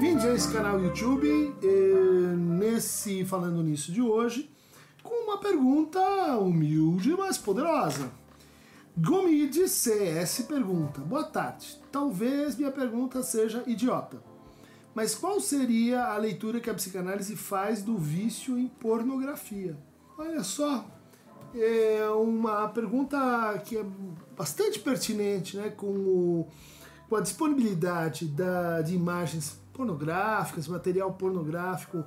Bem-vindos a esse canal YouTube, eh, nesse Falando Nisso de hoje, com uma pergunta humilde, mas poderosa. Gomide CS pergunta: Boa tarde, talvez minha pergunta seja idiota, mas qual seria a leitura que a psicanálise faz do vício em pornografia? Olha só, é uma pergunta que é bastante pertinente, né, com, o, com a disponibilidade da, de imagens pornográficas, material pornográfico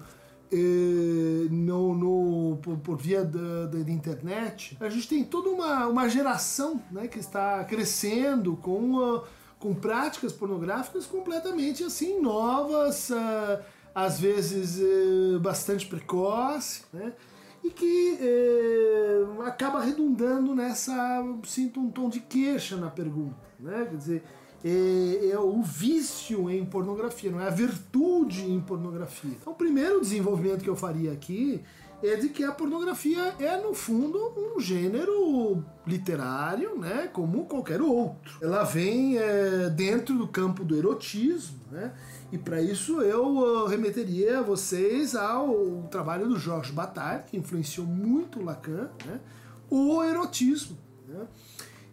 eh, no, no, por, por via da, da, da, internet. A gente tem toda uma, uma geração né, que está crescendo com, uh, com práticas pornográficas completamente assim novas, uh, às vezes uh, bastante precoce, né? e que eh, acaba redundando nessa. Sinto um tom de queixa na pergunta, né? Quer dizer, é, é, o vício em pornografia, não é a virtude em pornografia. Então, o primeiro desenvolvimento que eu faria aqui é de que a pornografia é, no fundo, um gênero literário, né, como qualquer outro. Ela vem é, dentro do campo do erotismo, né, e para isso eu uh, remeteria vocês ao trabalho do Georges Bataille, que influenciou muito Lacan, né, o erotismo. Né,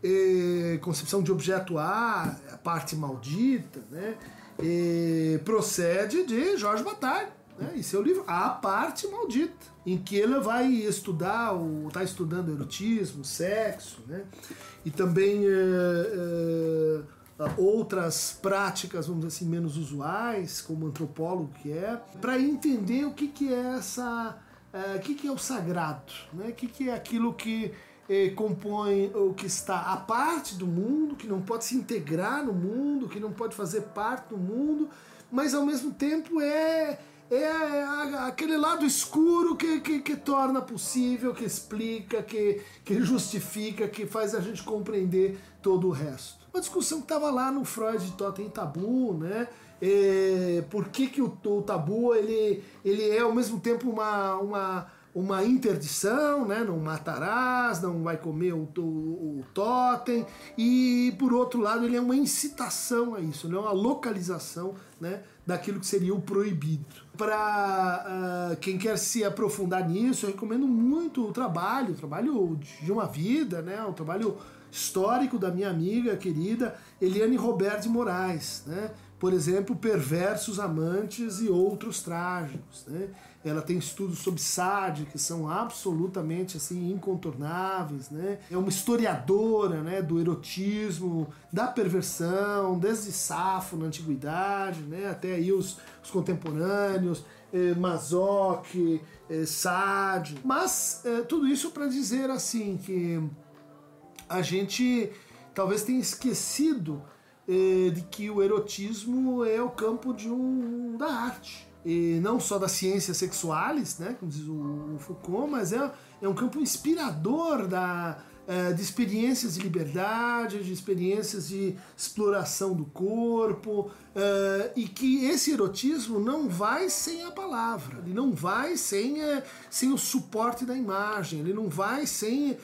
e, concepção de objeto A, a parte maldita, né, procede de Georges Bataille né, em seu livro A Parte Maldita, em que ele vai estudar, está estudando erotismo, sexo, né, e também é, é, outras práticas, vamos dizer assim, menos usuais, como antropólogo que é, para entender o que, que é essa. É, o que, que é o sagrado, né? o que, que é aquilo que compõe o que está à parte do mundo, que não pode se integrar no mundo, que não pode fazer parte do mundo, mas ao mesmo tempo é é aquele lado escuro que, que, que, torna possível, que explica, que, que justifica, que faz a gente compreender todo o resto. Uma discussão que estava lá no Freud Totem Tabu, né? É, por que, que o, o, tabu ele, ele é ao mesmo tempo uma, uma uma interdição, né? não matarás, não vai comer o, o, o totem, e por outro lado ele é uma incitação a isso, né? uma localização né? daquilo que seria o proibido. Para uh, ah, quem quer se aprofundar nisso, eu recomendo muito o trabalho, o trabalho de uma vida, né? o trabalho histórico da minha amiga querida Eliane Roberto de Moraes, né? Por exemplo, Perversos Amantes e Outros Trágicos. Né? Ela tem estudos sobre Sade que são absolutamente assim incontornáveis. Né? É uma historiadora né, do erotismo, da perversão, desde Safo na antiguidade, né, até aí os, os contemporâneos, eh, Mazoc, eh, Sade. Mas eh, tudo isso para dizer assim que a gente talvez tenha esquecido de que o erotismo é o campo de um, da arte. E não só das ciências sexuais, né, como diz o, Foucault, mas é, é um campo inspirador da, eh, de experiências de liberdade, de experiências de exploração do corpo, uh, e que esse erotismo não vai sem a palavra, ele não vai sem, uh, sem o suporte da imagem, ele não vai sem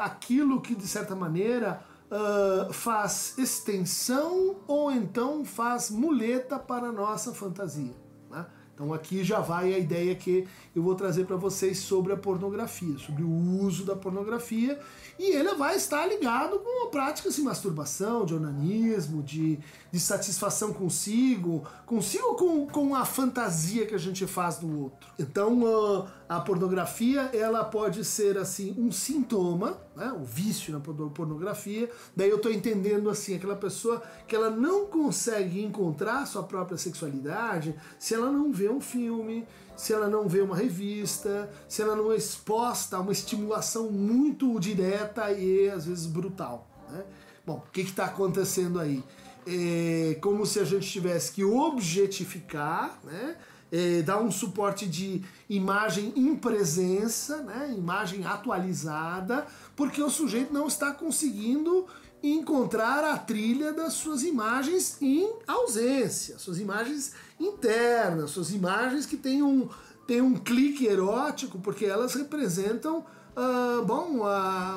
aquilo que, de certa maneira, uh, faz extensão ou então faz muleta para a nossa fantasia. Né? Então aqui já vai a ideia que eu vou trazer para vocês sobre a pornografia, sobre o uso da pornografia, e ele vai estar ligado com práticas de masturbação, de onanismo, de, de satisfação consigo, consigo com, com a fantasia que a gente faz do outro. Então uh, a pornografia ela pode ser assim um sintoma, né, o vício na pornografia. Daí eu estou entendendo assim aquela pessoa que ela não consegue encontrar sua própria sexualidade se ela não vê um filme, se ela não vê uma revista, se ela não é exposta a uma estimulação muito direta e às vezes brutal. Né? Bom, o que está acontecendo aí? É como se a gente tivesse que objetificar, né? É, dar um suporte de imagem em presença, né? imagem atualizada, porque o sujeito não está conseguindo encontrar a trilha das suas imagens em ausência, suas imagens internas, suas imagens que têm um, tem um clique erótico, porque elas representam Uh, bom,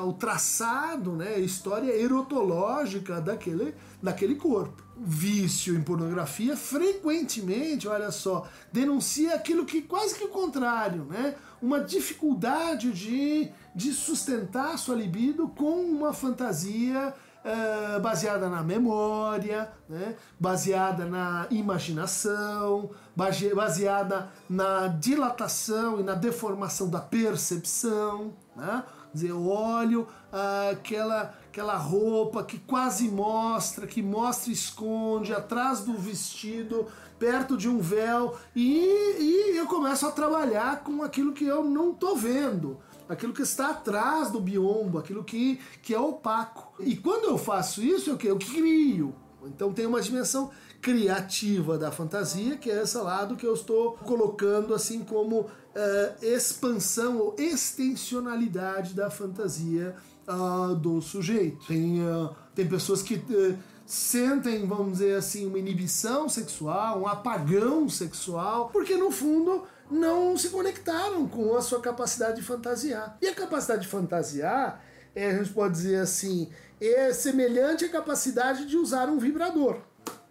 o traçado, né, a história erotológica daquele, daquele corpo. Vício em pornografia frequentemente, olha só, denuncia aquilo que quase que o contrário, né? Uma dificuldade de, de sustentar sua libido com uma fantasia uh, baseada na memória, né? baseada na imaginação, baseada na dilatação e na deformação da percepção. Né? dizer, eu olho uh, aquela, aquela roupa que quase mostra, que mostra e esconde atrás do vestido, perto de um véu, e, e eu começo a trabalhar com aquilo que eu não estou vendo aquilo que está atrás do biombo, aquilo que, que é opaco. E quando eu faço isso, eu, eu crio. Então tem uma dimensão criativa da fantasia, que é esse lado que eu estou colocando assim como uh, expansão ou extensionalidade da fantasia uh, do sujeito. Tem, uh, tem pessoas que sentem, vamos dizer assim, uma inibição sexual, um apagão sexual, porque no fundo não se conectaram com a sua capacidade de fantasiar. E a capacidade de fantasiar, é, a gente pode dizer assim, é semelhante à capacidade de usar um vibrador.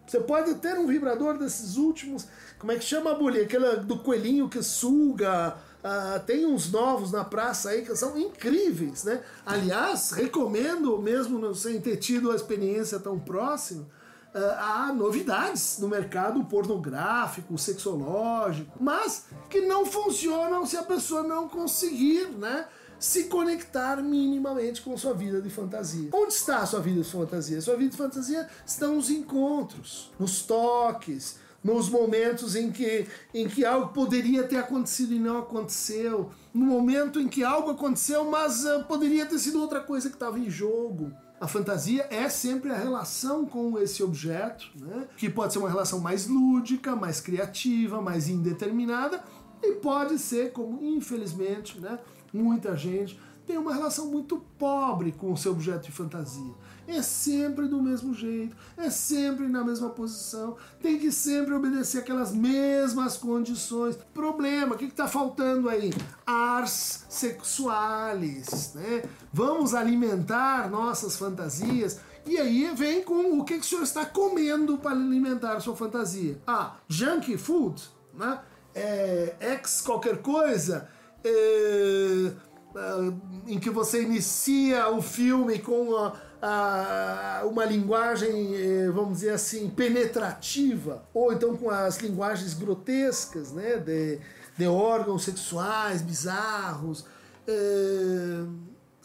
Você pode ter um vibrador desses últimos, como é que chama a bolha? Aquela do coelhinho que suga. Uh, tem uns novos na praça aí que são incríveis, né? Aliás, recomendo, mesmo sem ter tido a experiência tão próxima, há novidades no mercado pornográfico, sexológico, mas que não funcionam se a pessoa não conseguir, né? Se conectar minimamente com sua vida de fantasia. Onde está a sua vida de fantasia? Sua vida de fantasia está nos encontros, nos toques, nos momentos em que, em que algo poderia ter acontecido e não aconteceu, no momento em que algo aconteceu, mas uh, poderia ter sido outra coisa que estava em jogo. A fantasia é sempre a relação com esse objeto, né? que pode ser uma relação mais lúdica, mais criativa, mais indeterminada, e pode ser, como infelizmente né, muita gente tem uma relação muito pobre com o seu objeto de fantasia. É sempre do mesmo jeito, é sempre na mesma posição, tem que sempre obedecer aquelas mesmas condições. Problema, o que está faltando aí? Ars sexuales, né? Vamos alimentar nossas fantasias. E aí vem com o que, que o senhor está comendo para alimentar a sua fantasia. Ah, junk food, né? É, ex qualquer coisa. É, é, em que você inicia o filme com a, a, uma linguagem, é, vamos dizer assim, penetrativa, ou então com as linguagens grotescas, né, de, de órgãos sexuais bizarros.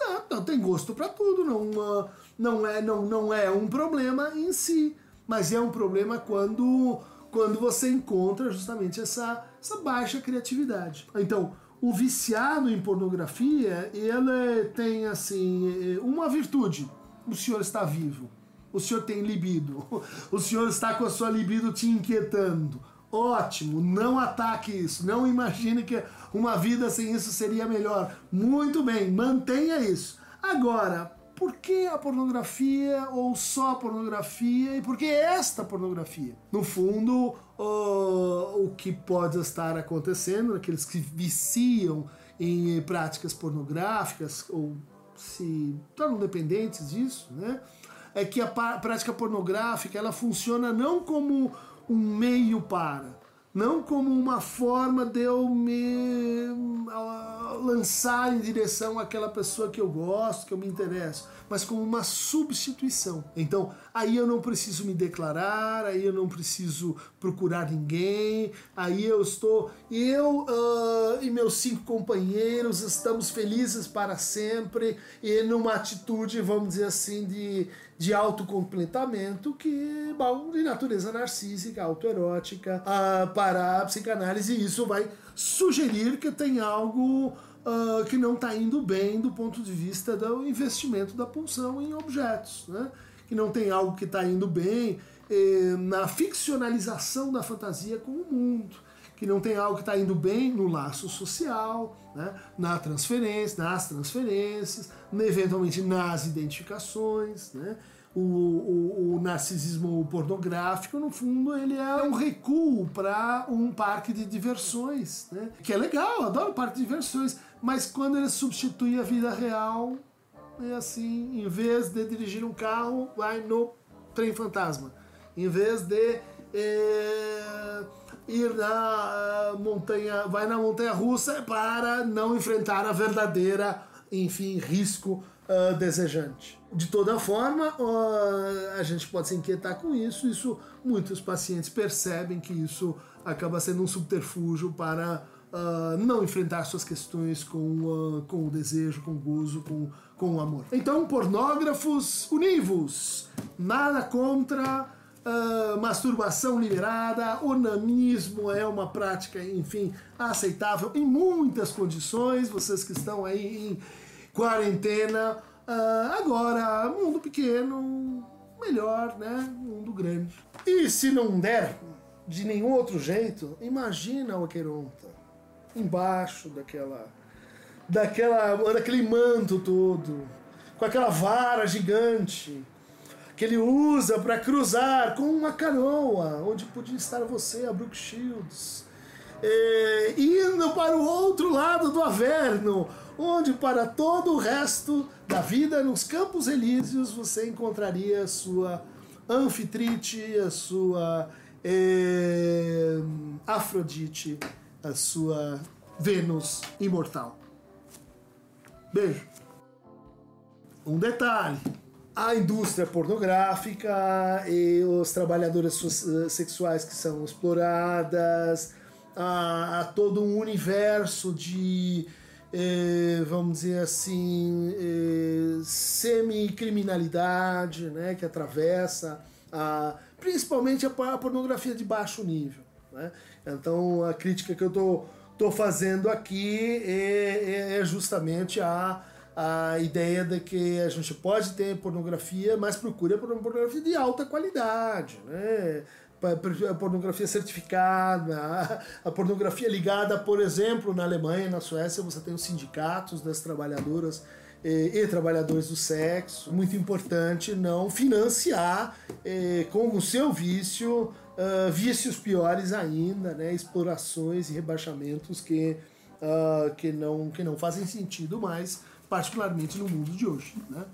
Não, não, tem gosto para tudo, não, não, é, não, não é um problema em si, mas é um problema quando, quando você encontra justamente essa, essa baixa criatividade. Então, o viciado em pornografia, ele tem assim uma virtude: o senhor está vivo, o senhor tem libido, o senhor está com a sua libido te inquietando. Ótimo, não ataque isso, não imagine que uma vida sem isso seria melhor. Muito bem, mantenha isso. Agora, por que a pornografia ou só a pornografia e por que esta pornografia? No fundo, o, o que pode estar acontecendo, aqueles que viciam em práticas pornográficas ou se tornam dependentes disso, né? É que a prática pornográfica ela funciona não como um meio para, não como uma forma de eu me lançar em direção àquela pessoa que eu gosto, que eu me interesso, mas como uma substituição. Então, aí eu não preciso me declarar, aí eu não preciso procurar ninguém, aí eu estou, eu uh, e meus cinco companheiros estamos felizes para sempre e numa atitude, vamos dizer assim, de, de autocompletamento que, bom, de natureza narcísica, autoerótica, uh, para a psicanálise, e isso vai sugerir que tem algo uh, que não está indo bem do ponto de vista do investimento da pulsão em objetos, né? que não tem algo que está indo bem eh, na ficcionalização da fantasia com o mundo, que não tem algo que está indo bem no laço social, né? na transferência, nas transferências, eventualmente nas identificações. Né? O, o, o, narcisismo pornográfico, no fundo, ele é um recuo para um parque de diversões, né? Que é legal, adoro parque de diversões, mas quando ele substitui a vida real, é assim, em vez de dirigir um carro, vai no trem fantasma. Em vez de é, ir na montanha, vai na montanha russa para não enfrentar a verdadeira, enfim, risco uh, desejante. De toda forma, uh, a gente pode se inquietar com isso. Isso muitos pacientes percebem que isso acaba sendo um subterfúgio para uh, não enfrentar suas questões com, com o desejo, com o gozo, com, com o amor. Então, pornógrafos, univos! Nada contra Uh, masturbação liberada, onanismo é uma prática, enfim, aceitável em muitas condições. Vocês que estão aí em quarentena. Uh, agora, mundo pequeno, melhor, né? Mundo grande. E se não der de nenhum outro jeito, imagina o Aqueronta embaixo daquela, daquela, daquele manto todo, com aquela vara gigante que ele usa para cruzar com uma canoa, onde podia estar você, a Brooke Shields, indo para o outro lado do Averno, onde para todo o resto da vida nos Campos Elíseos você encontraria a sua Anfitrite, a sua é, Afrodite, a sua Vênus imortal. Beijo. Um detalhe: a indústria pornográfica e os trabalhadores sexuais que são exploradas, a todo um universo de é, vamos dizer assim, é, semi-criminalidade né, que atravessa a, principalmente a, pornografia de baixo nível. Né? Então a crítica que eu tô, tô fazendo aqui é, é, é justamente a, a ideia de que a gente pode ter pornografia, mas procura por uma pornografia de alta qualidade. Né? A pornografia certificada, a pornografia ligada, por exemplo, na Alemanha, na Suécia, você tem os sindicatos das trabalhadoras e, e trabalhadores do sexo. Muito importante não financiar eh, com o seu vício uh, vícios piores ainda, né? explorações e rebaixamentos que, uh, que, não, que não fazem sentido mais, particularmente no mundo de hoje. Né?